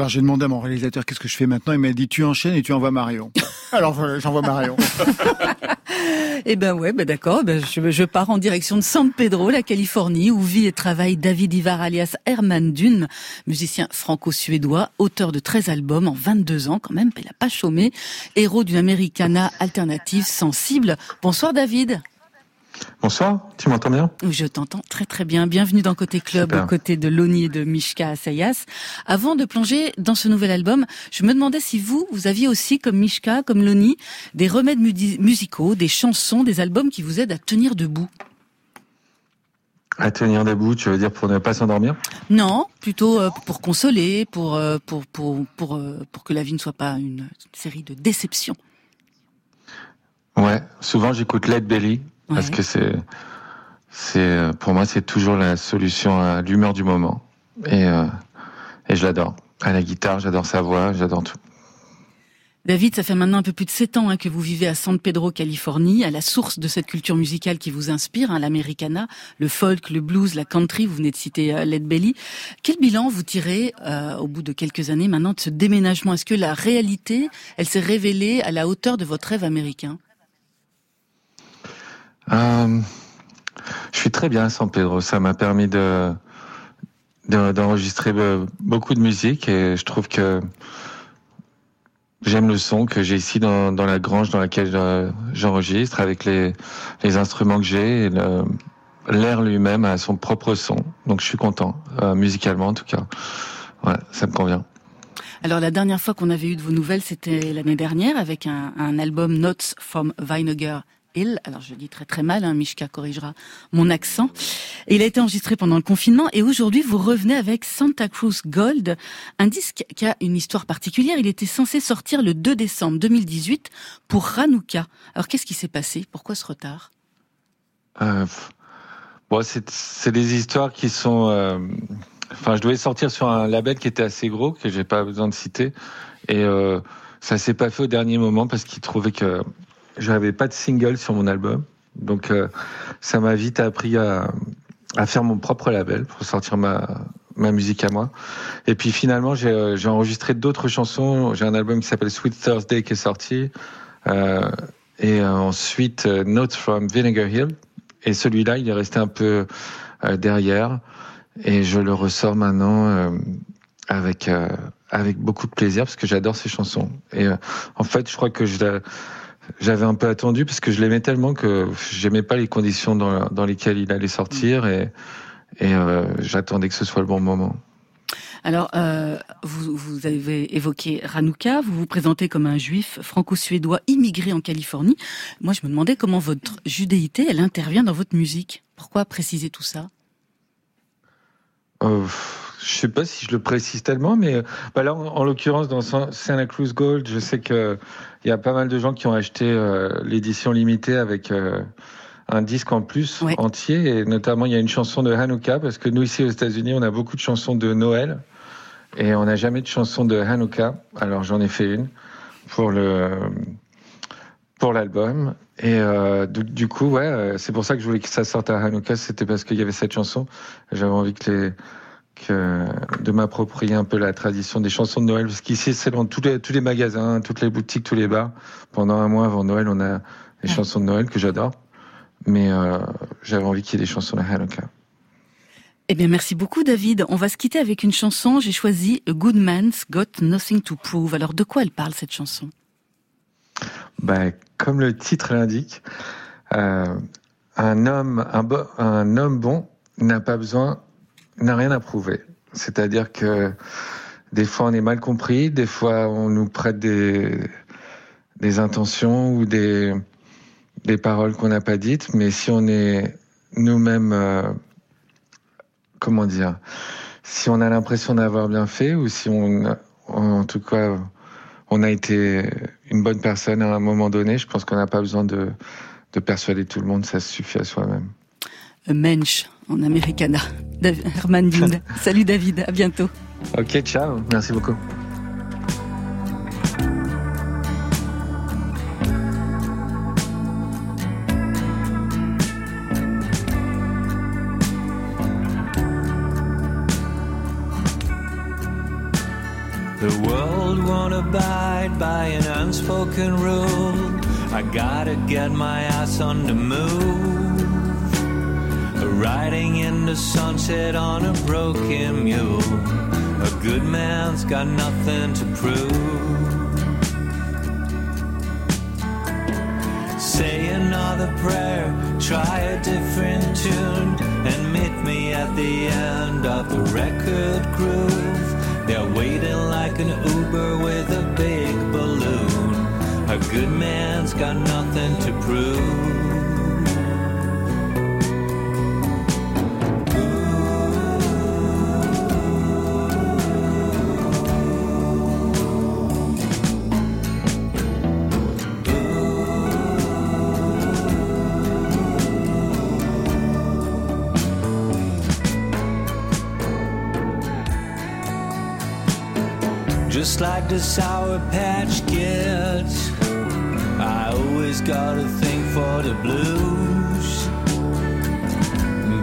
Alors j'ai demandé à mon réalisateur qu'est-ce que je fais maintenant? Il m'a dit tu enchaînes et tu envoies Marion. Alors voilà, j'envoie Marion. Eh ben ouais, ben d'accord. Ben je, je pars en direction de San Pedro, la Californie, où vit et travaille David Ivar alias Herman Dune, musicien franco-suédois, auteur de 13 albums en 22 ans quand même, il a pas chômé, héros d'une Americana alternative sensible. Bonsoir David. Bonsoir, tu m'entends bien? Je t'entends très très bien. Bienvenue dans Côté Club, Super. aux côtés de Loni et de Mishka Assayas. Avant de plonger dans ce nouvel album, je me demandais si vous, vous aviez aussi, comme Mishka, comme Loni, des remèdes musicaux, des chansons, des albums qui vous aident à tenir debout. À tenir debout, tu veux dire pour ne pas s'endormir? Non, plutôt euh, pour consoler, pour euh, pour pour pour euh, pour que la vie ne soit pas une série de déceptions. Ouais, souvent j'écoute Led Belly parce que c'est c'est pour moi c'est toujours la solution à l'humeur du moment et euh, et je l'adore. À la guitare, j'adore sa voix, j'adore tout. David, ça fait maintenant un peu plus de sept ans hein, que vous vivez à San Pedro, Californie, à la source de cette culture musicale qui vous inspire, hein, l'americana, le folk, le blues, la country. Vous venez de citer euh, Led Belly. Quel bilan vous tirez euh, au bout de quelques années maintenant de ce déménagement? Est-ce que la réalité, elle s'est révélée à la hauteur de votre rêve américain? Euh, je suis très bien à San Pedro. Ça m'a permis de de- d'enregistrer beaucoup de musique et je trouve que j'aime le son que j'ai ici dans, la grange dans laquelle euh, j'enregistre avec les, instruments que j'ai l'air lui-même a son propre son. Donc je suis content, euh, musicalement en tout cas. Ouais, ça me convient. Alors la dernière fois qu'on avait eu de vos nouvelles, c'était l'année dernière avec un, album Notes from Vinegar Hill. Alors je dis très très mal, hein, Mishka corrigera mon accent. Il a été enregistré pendant le confinement et aujourd'hui vous revenez avec Santa Cruz Gold, un disque qui a une histoire particulière. Il était censé sortir le 2 décembre 2018 pour Hanouka. Alors qu'est-ce qui s'est passé? Pourquoi ce retard? Euh, bon, c'est c'est des histoires qui sont. euh, Enfin, je devais sortir sur un label qui était assez gros que j'ai pas besoin de citer, et euh, ça s'est pas fait au dernier moment parce qu'ils trouvaient que j'avais pas de single sur mon album. Donc, euh, ça m'a vite appris à, faire mon propre label pour sortir ma musique à moi. Et puis finalement, j'ai euh, j'ai enregistré d'autres chansons. J'ai un album qui s'appelle Sweet Thursday qui est sorti. Euh, et ensuite, Notes from Vinegar Hill. Et celui-là, il est resté un peu derrière. Et je le ressors maintenant avec avec beaucoup de plaisir parce que j'adore ces chansons. Et en fait, je crois que je j'avais un peu attendu parce que je l'aimais tellement que j'aimais pas les conditions dans, dans lesquelles il allait sortir et et euh, j'attendais que ce soit le bon moment. Alors, euh, vous, vous avez évoqué Hanouka, vous vous présentez comme un juif franco-suédois immigré en Californie. Moi, je me demandais comment votre judéité, elle intervient dans votre musique. Pourquoi préciser tout ça? Euh, je sais pas si je le précise tellement, mais bah là, en, en l'occurrence, dans San- Santa Cruz Gold, je sais que il y a pas mal de gens qui ont acheté euh, l'édition limitée avec euh, un disque en plus Ouais. entier, et notamment il y a une chanson de Hanouka, parce que nous ici aux États-Unis, on a beaucoup de chansons de Noël, et on n'a jamais de chanson de Hanouka. Alors j'en ai fait une pour le pour l'album. Et euh, du, du coup, ouais, c'est pour ça que je voulais que ça sorte à Hanouka, c'était parce qu'il y avait cette chanson. J'avais envie que les de m'approprier un peu la tradition des chansons de Noël, parce qu'ici c'est dans tous les tous les magasins, toutes les boutiques, tous les bars. Pendant un mois avant Noël, on a les Ouais. chansons de Noël que j'adore. Mais euh, j'avais envie qu'il y ait des chansons de Hanouka. Eh bien, merci beaucoup, David. On va se quitter avec une chanson. J'ai choisi A Good Man's Got Nothing to Prove. Alors, de quoi elle parle, cette chanson? Bah, comme le titre l'indique, euh, un homme, un homme bon n'a pas besoin, n'a rien à prouver. C'est-à-dire que des fois on est mal compris, des fois on nous prête des, intentions ou des, des paroles qu'on n'a pas dites, mais si on est nous-mêmes, euh, comment dire, si on a l'impression d'avoir bien fait ou si on, en tout cas, on a été une bonne personne à un moment donné, je pense qu'on n'a pas besoin de, de persuader tout le monde, ça suffit à soi-même. A Mensch, en americana. Herman Dund. Salut, David. À bientôt. Ok, ciao, merci beaucoup. The world won't abide by an unspoken rule. I gotta get my ass on the move. Riding in the sunset on a broken mule. A good man's got nothing to prove. Say another prayer, try a different tune, and meet me at the end of the record groove. They're waiting like an Uber with a big balloon. A good man's got nothing to prove. The Sour Patch Kids, I always got a thing for the blues.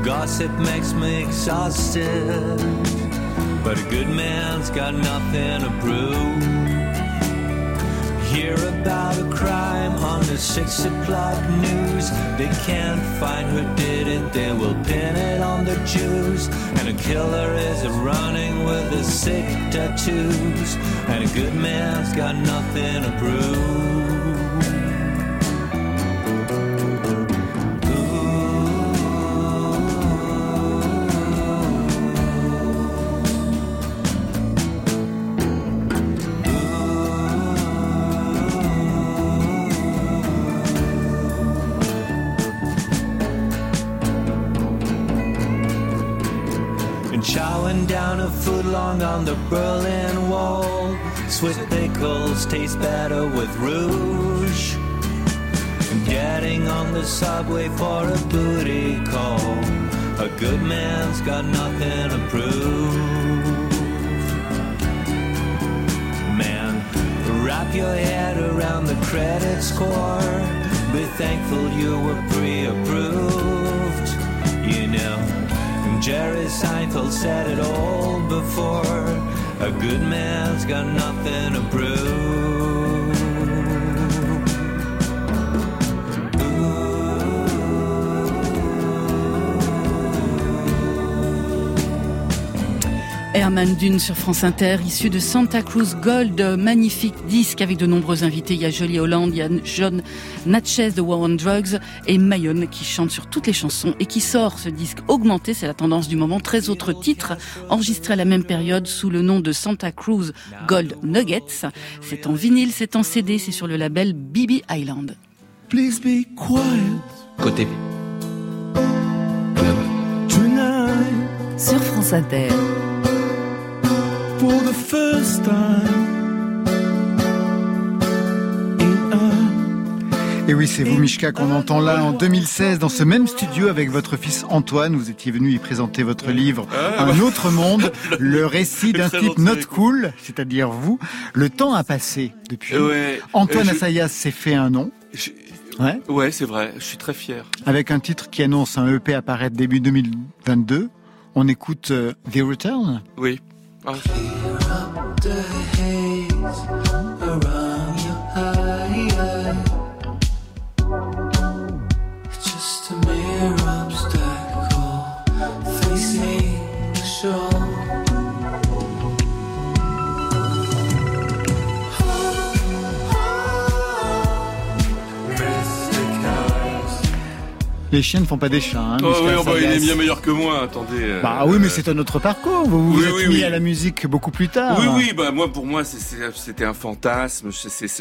Gossip makes me exhausted, but a good man's got nothing to prove. Hear about a crime on the six o'clock news. They can't find who did it, they will pin it on the Jews. And a killer is running with the sick tattoos. And a good man's got nothing to prove. Pickles taste better with rouge. And getting on the subway for a booty call. A good man's got nothing to prove. Man, wrap your head around the credit score. Be thankful you were pre-approved. You know. Jerry Seinfeld said it all before. A good man's got nothing to prove. Herman Dune sur France Inter, issu de Santa Cruz Gold, magnifique disque avec de nombreux invités. Il y a Jolie Holland, il y a John Natchez de War on Drugs et Mayonne qui chante sur toutes les chansons et qui sort ce disque augmenté, c'est la tendance du moment. 13 autres titres enregistrés à la même période sous le nom de Santa Cruz Gold Nuggets. C'est en vinyle, c'est en CD, c'est sur le label BB Island. Please be quiet Côté tonight Sur France Inter. For the first time. Et oui, c'est vous, Mishka, qu'on entend là en 2016 dans ce même studio avec votre fils Antoine. Vous étiez venu y présenter votre livre Un autre monde, le récit d'un type not cool, c'est-à-dire vous. Le temps a passé depuis. Ouais. Antoine Euh, je- Assayas s'est fait un nom. je- Ouais. Ouais, c'est vrai. Je suis très fier. avec un titre qui annonce un EP apparaître début 2022. On écoute euh, The Return. Oui. Ah, the haze around your. Just a mere obstacle facing the shore. Les chiens ne font pas des chats. Hein, Oh, oui, oh, bah, il est bien meilleur que moi, attendez. euh, Bah oui, mais c'est un autre parcours. Vous vous Oui, êtes oui, mis oui. à la musique beaucoup plus tard. Oui, oui, bah moi, pour moi, c'était un fantasme. Moi,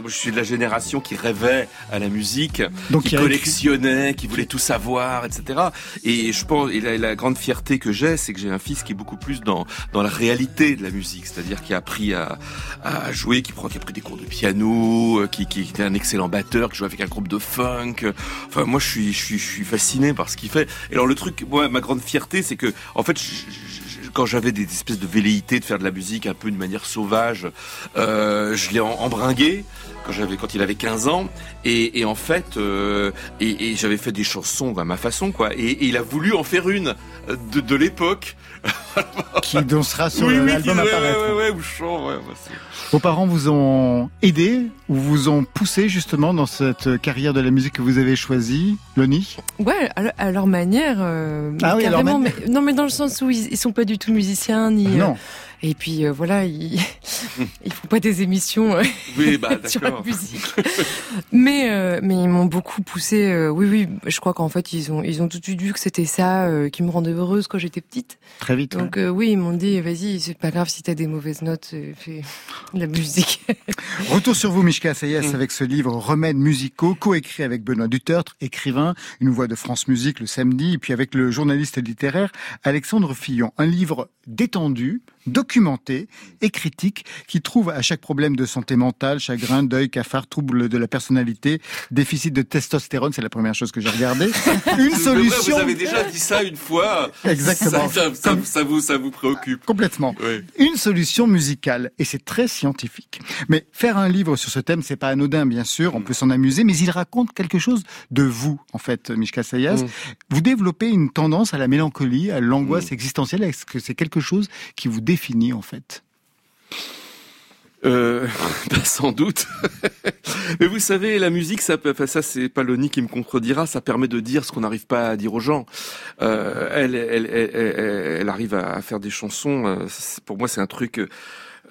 je suis de la génération qui rêvait à la musique, Donc, qui collectionnait, qui voulait tout savoir, etc. Et je pense, et la, la grande fierté que j'ai, c'est que j'ai un fils qui est beaucoup plus dans dans la réalité de la musique, c'est-à-dire qui a appris à, à jouer, qui prend, qui a pris des cours de piano, euh, qui, qui était un excellent batteur, qui joue avec un groupe de funk. Enfin, moi, je suis, je suis, je suis fasciné ce qu'il fait. Et alors, le truc, moi, ma grande fierté, c'est que, en fait, quand j'avais des espèces de velléités de faire de la musique un peu de manière sauvage, euh, je l'ai embringué quand j'avais, quand il avait 15 ans, et, et en fait, euh, et, et j'avais fait des chansons à ma façon, quoi. Et, et il a voulu en faire une euh, de, de l'époque. Qui dansera sur oui, oui, l'album qui- ouais, apparaître. ouais, ouais, Vos parents vous ont aidé ou vous ont poussé justement dans cette carrière de la musique que vous avez choisie, Loni? Ouais, à, leur- à leur manière. euh, Ah oui, à leur manière. mais- non, mais dans le sens où ils, ils sont pas du tout musiciens ni. Ah euh, Non. Et puis euh, voilà, ils, ils font pas des émissions euh, Oui, bah, sur la d'accord. musique. mais euh, mais ils m'ont beaucoup poussé. euh, oui, oui, je crois qu'en fait ils ont ils ont tout de suite vu que c'était ça euh, qui me rendait heureuse quand j'étais petite. Très vite. ouais. Donc euh, oui, ils m'ont dit vas-y, c'est pas grave si t'as des mauvaises notes, euh, fais de la musique. Retour sur vous, Mishka Assayas, Mm. avec ce livre Remèdes musicaux, coécrit avec Benoît Dutertre, écrivain, une voix de France Musique le samedi, et puis avec le journaliste littéraire Alexandre Fillon. Un livre détendu, documenté et critique qui trouve à chaque problème de santé mentale, chagrin, deuil, cafard, trouble de la personnalité, déficit de testostérone, c'est la première chose que j'ai regardée, une vrai, solution. Vous avez déjà dit ça une fois. Exactement. Ça, ça- ça- ça vous, ça vous préoccupe. Complètement. Oui. Une solution musicale. Et c'est très scientifique. Mais faire un livre sur ce thème, c'est pas anodin, bien sûr. On peut s'en amuser, mais il raconte quelque chose de vous, en fait, Mishka Sayas. Mm. Vous développez une tendance à la mélancolie, à l'angoisse Mm. existentielle. Est-ce que c'est quelque chose qui vous définit, en fait? Euh, sans doute. Mais vous savez, la musique, ça, ça c'est Paloni qui me contredira, ça permet de dire ce qu'on n'arrive pas à dire aux gens. Euh, elle, elle, elle, arrive à faire des chansons. euh, Pour moi, c'est un truc.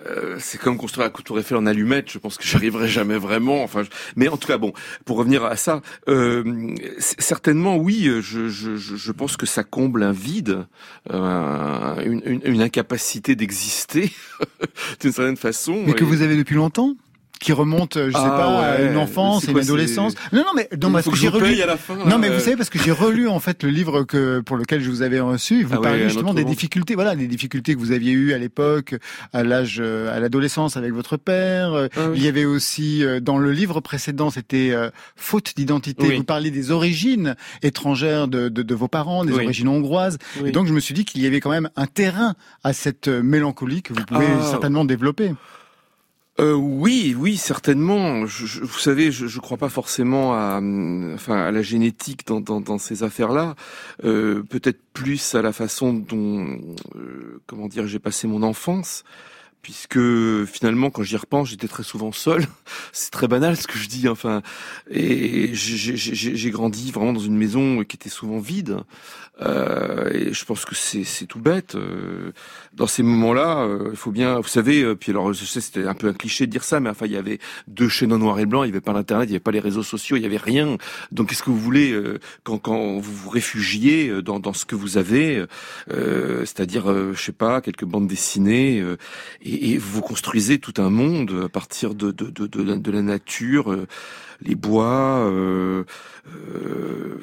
Euh, c'est comme construire la tour Eiffel en allumette. Je pense que j'arriverai jamais vraiment. Enfin, je- mais en tout cas, bon, pour revenir à ça, euh, certainement, oui. Je, je, je pense que ça comble un vide, euh, une, une, une incapacité d'exister d'une certaine façon. Mais que vous avez depuis longtemps? Qui remonte, je sais Ah pas, à ouais, une enfance, c'est une adolescence. Non, non, mais non, parce que que j'ai vous relu. paye à la fin, non, mais vous euh. savez parce que j'ai relu en fait le livre que pour lequel je vous avais reçu. Vous Ah parlez justement des monde. difficultés, voilà, des difficultés que vous aviez eues à l'époque, à l'âge, euh, à l'adolescence avec votre père. Euh, Ah oui. Il y avait aussi euh, dans le livre précédent, c'était euh, faute d'identité. Oui. Vous parliez des origines étrangères de, de, de vos parents, des Oui. origines hongroises. Et donc je me suis dit qu'il y avait quand même un terrain à cette euh, mélancolie que vous pouvez Ah. certainement développer. Euh, oui, oui, certainement. Je, vous savez, je ne crois pas forcément à, hum, enfin, à la génétique dans, dans, dans ces affaires-là. Euh, Peut-être plus à la façon dont, euh, comment dire, j'ai passé mon enfance. Puisque finalement, quand j'y repense, j'étais très souvent seul. C'est très banal ce que je dis. Enfin, et j'ai- grandi vraiment dans une maison qui était souvent vide. Euh, et je pense que c'est tout bête. Euh, dans ces moments-là, euh, il faut bien, vous savez, euh, puis alors je sais c'était un peu un cliché de dire ça, mais enfin il y avait deux chaînes en noir et blanc, il n'y avait pas l'internet, il n'y avait pas les réseaux sociaux, il n'y avait rien. Donc qu'est-ce que vous voulez quand quand vous vous réfugiez dans dans ce que vous avez, euh, c'est-à-dire je sais pas quelques bandes dessinées, euh, et, et vous construisez tout un monde à partir de de de, de, la, de la nature, euh, les bois. Euh, euh,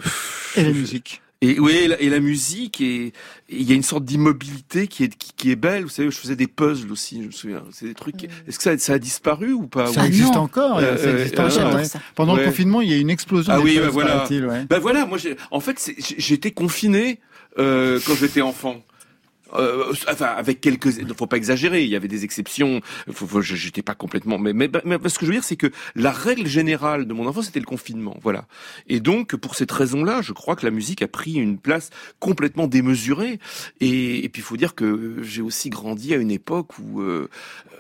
Et la musique. et oui, et la, et la musique, et il y a une sorte d'immobilité qui est qui, qui est belle. Vous savez, je faisais des puzzles aussi, je me souviens. C'est des trucs. Est-ce que ça, ça a disparu ou pas? Ça existe non. encore. Euh, ça existe euh, encore, j'adore ouais. ça. Pendant le confinement, il y a eu une explosion. Ah des oui, puzzles, bah voilà. ouais. Ben voilà, moi, en fait, j'étais confiné euh, quand j'étais enfant. Euh, enfin, avec quelques, il faut pas exagérer. Il y avait des exceptions. Faut, faut- j'étais pas complètement. Mais, mais, mais ce que je veux dire, c'est que la règle générale de mon enfance, c'était le confinement. Voilà. Et donc, pour cette raison-là, je crois que la musique a pris une place complètement démesurée. Et, et puis, il faut dire que j'ai aussi grandi à une époque où, euh, euh,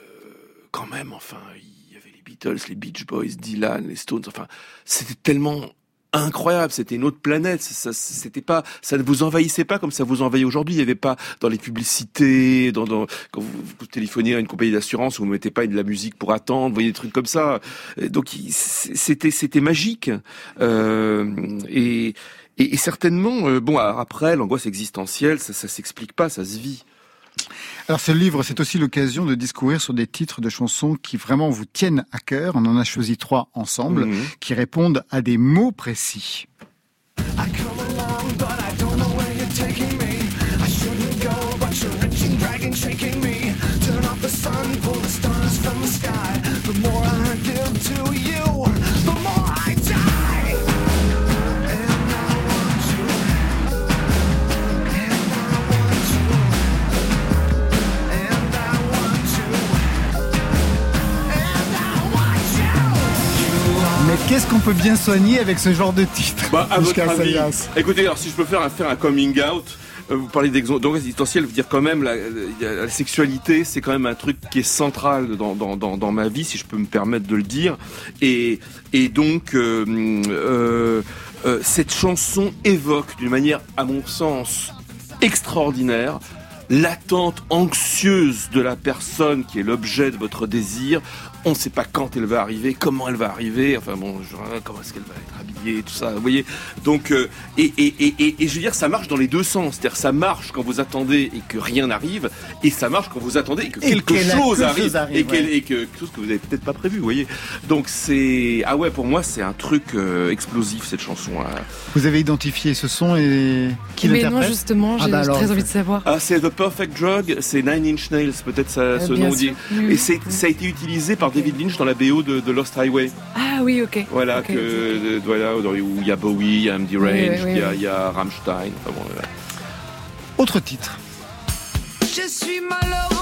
quand même, enfin, il y avait les Beatles, les Beach Boys, Dylan, les Stones. Enfin, c'était tellement incroyable, c'était une autre planète, ça, c'était pas, ça ne vous envahissait pas comme ça vous envahit aujourd'hui, il n'y avait pas dans les publicités, dans, dans quand vous, téléphoniez à une compagnie d'assurance, vous ne mettez pas de la musique pour attendre, vous voyez des trucs comme ça, donc c'était c'était magique, euh, et, et, et certainement, euh, bon après l'angoisse existentielle, ça, ça s'explique pas, ça se vit. Alors ce livre, c'est aussi l'occasion de discourir sur des titres de chansons qui vraiment vous tiennent à cœur. On en a choisi trois ensemble, Mhm. qui répondent à des mots précis. Qu'est-ce qu'on peut bien soigner avec ce genre de titre Bah, à votre avis. Écoutez, alors si je peux faire un, faire un coming out, euh, vous parlez d'angoisse existentielle, vous dire quand même la, la- la sexualité, c'est quand même un truc qui est central dans, dans, dans, dans ma vie, si je peux me permettre de le dire. Et, et donc, euh, euh, euh, cette chanson évoque d'une manière, à mon sens, extraordinaire l'attente anxieuse de la personne qui est l'objet de votre désir. On ne sait pas quand elle va arriver, comment elle va arriver, enfin bon, genre, hein, comment est-ce qu'elle va être habillée, tout ça, vous voyez. Donc, euh, et, et, et, et, et je veux dire, ça marche dans les deux sens. C'est-à-dire, ça marche quand vous attendez et que rien n'arrive, et ça marche quand vous attendez et que Et quelque chose quelque arrive, chose arrive, et, ouais. et que quelque chose que vous avez peut-être pas prévu, vous voyez. Donc c'est, ah ouais, pour moi, c'est un truc euh, explosif cette chanson. là. Vous avez identifié ce son et qui Mais non, justement, Ah j'ai bah alors, très envie de savoir. Ah, c'est The Perfect Drug, c'est Nine Inch Nails, peut-être ça, ce Euh, bien nom dit. Et ça a été utilisé par David Lynch dans la BO de, de Lost Highway. Ah oui, ok. Voilà, que, euh, voilà, où il y a Bowie, il y a Andy Range, Oui, oui, oui, il y a, y Rammstein. Enfin bon, voilà. Autre titre. Je suis malheureuse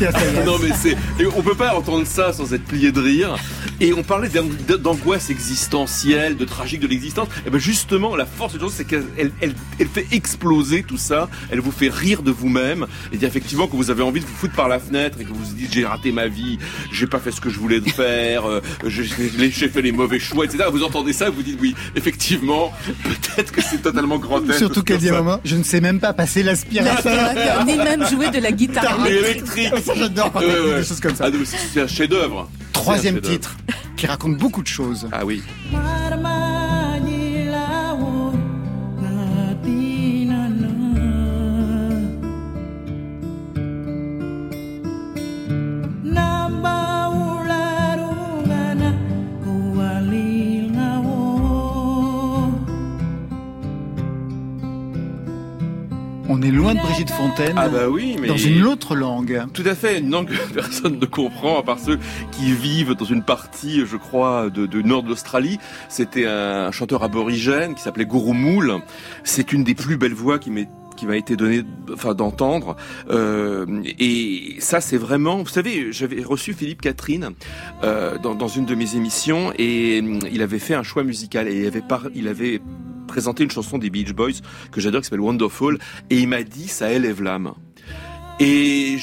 Non mais c'est, on peut pas entendre ça sans être plié de rire. Et on parlait d'ang- d'angoisse existentielle, de tragique de l'existence. Et ben justement, la force de chose, c'est qu'elle elle, elle, fait exploser tout ça. Elle vous fait rire de vous-même. Et effectivement que vous avez envie de vous foutre par la fenêtre et que vous vous dites j'ai raté ma vie, j'ai pas fait ce que je voulais faire, euh, j'ai j'ai fait les mauvais choix, etc. Vous entendez ça, vous dites oui, effectivement, peut-être que c'est totalement grotesque. Surtout qu'elle dit à moment, je ne sais même pas passer l'aspirateur. Ni même jouer de la guitare électrique. Ça, j'adore quand Ouais, ouais. des choses comme ça. Ah, non, mais c'est c'est un chef-d'œuvre. Troisième titre qui raconte beaucoup de choses. Ah oui. De Brigitte Fontaine. Ah bah oui, mais Dans une autre langue. Tout à fait, une langue que personne ne comprend à part ceux qui vivent dans une partie, je crois, de, de nord de l'Australie. C'était un chanteur aborigène qui s'appelait Gurumul. C'est une des plus belles voix qui m'est qui m'a été donnée enfin d'entendre euh, et ça c'est vraiment vous savez j'avais reçu Philippe Catherine euh, dans, dans une de mes émissions et hum, il avait fait un choix musical et il avait par, il avait présenté une chanson des Beach Boys que j'adore qui s'appelle Wonderful et il m'a dit ça élève l'âme. Et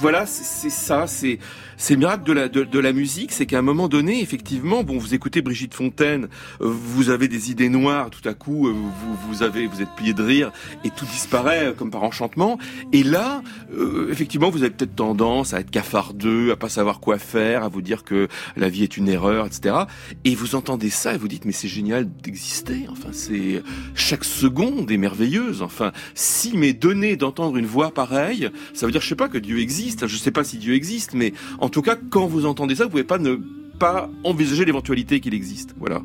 voilà, c'est ça, c'est c'est le miracle de la de, de la musique, c'est qu'à un moment donné, effectivement, bon, vous écoutez Brigitte Fontaine, vous avez des idées noires, tout à coup, euh, vous vous avez vous êtes plié de rire et tout disparaît comme par enchantement. Et là, euh, effectivement, vous avez peut-être tendance à être cafardeux, à pas savoir quoi faire, à vous dire que la vie est une erreur, etc. Et vous entendez ça et vous dites mais c'est génial d'exister. Enfin, c'est chaque seconde est merveilleuse. Enfin, si m'est donné d'entendre une voix pareille, ça veut dire, je sais pas, que Dieu existe. Je sais pas si Dieu existe, mais tout cas, quand vous entendez ça, vous pouvez pas ne pas envisager l'éventualité qu'il existe. Voilà.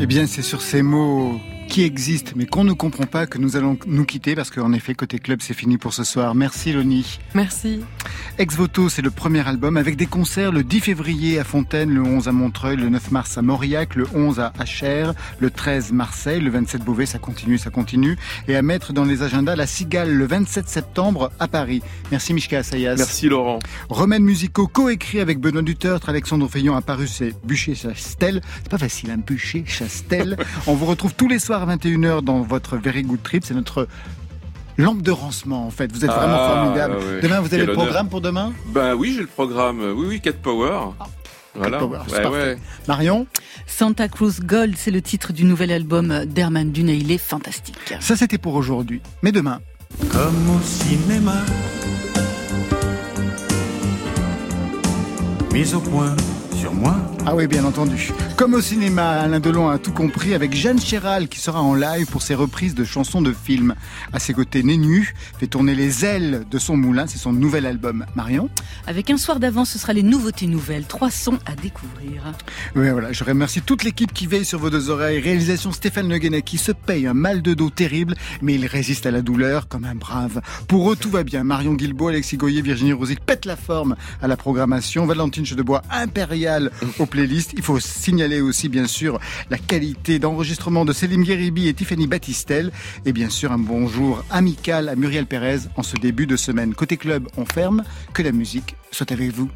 Eh bien, c'est sur ces mots qui existent mais qu'on ne comprend pas que nous allons nous quitter parce qu'en effet, côté club, c'est fini pour ce soir. Merci Loni. Merci. Ex Voto, c'est le premier album avec des concerts le 10 février à Fontaine, le 11 à Montreuil, le 9 mars à Mauriac, le 11 à Achères, le 13 Marseille, le 27 Beauvais, ça continue, ça continue. Et à mettre dans les agendas la Cigale le 27 septembre à Paris. Merci Mishka Assayas. Merci Laurent. Remèdes musicaux coécrits avec Benoît Dutertre, Alexandre Feillon apparu, c'est Bûcher-Chastel. C'est pas facile, un Bûcher-Chastel. On vous retrouve tous les soirs à 21h dans votre Very Good Trip. C'est notre lampe de rancement, en fait. Vous êtes vraiment Ah, formidable. ouais. Demain, vous avez Quel le honneur. programme pour demain? Ben oui, j'ai le programme. Oui, oui, Cat Power. Voilà. Power, Ouais, ouais. Marion? Santa Cruz Gold, c'est le titre du nouvel album d'Herman Dune et il est fantastique. Ça, c'était pour aujourd'hui. Mais demain, Comme au cinéma. Mise au point moi. Ah oui, bien entendu. Comme au cinéma, Alain Delon a tout compris avec Jeanne Chéral qui sera en live pour ses reprises de chansons de films. À ses côtés, Nénu fait tourner les ailes de son moulin, c'est son nouvel album. Marion Avec un soir d'avance, ce sera les nouveautés nouvelles, trois sons à découvrir. Oui, voilà, je remercie toute l'équipe qui veille sur vos deux oreilles. Réalisation Stéphane Le qui se paye un mal de dos terrible, mais il résiste à la douleur comme un brave. Pour eux, tout va bien. Marion Guilbault, Alexis Goyer, Virginie Rosic pètent la forme à la programmation. Valentine Chedebois, impériale aux playlists. Il faut signaler aussi, bien sûr, la qualité d'enregistrement de Céline Guéribi et Tiffany Battistel. Et bien sûr, un bonjour amical à Muriel Pérez en ce début de semaine. Côté club, on ferme. Que la musique soit avec vous.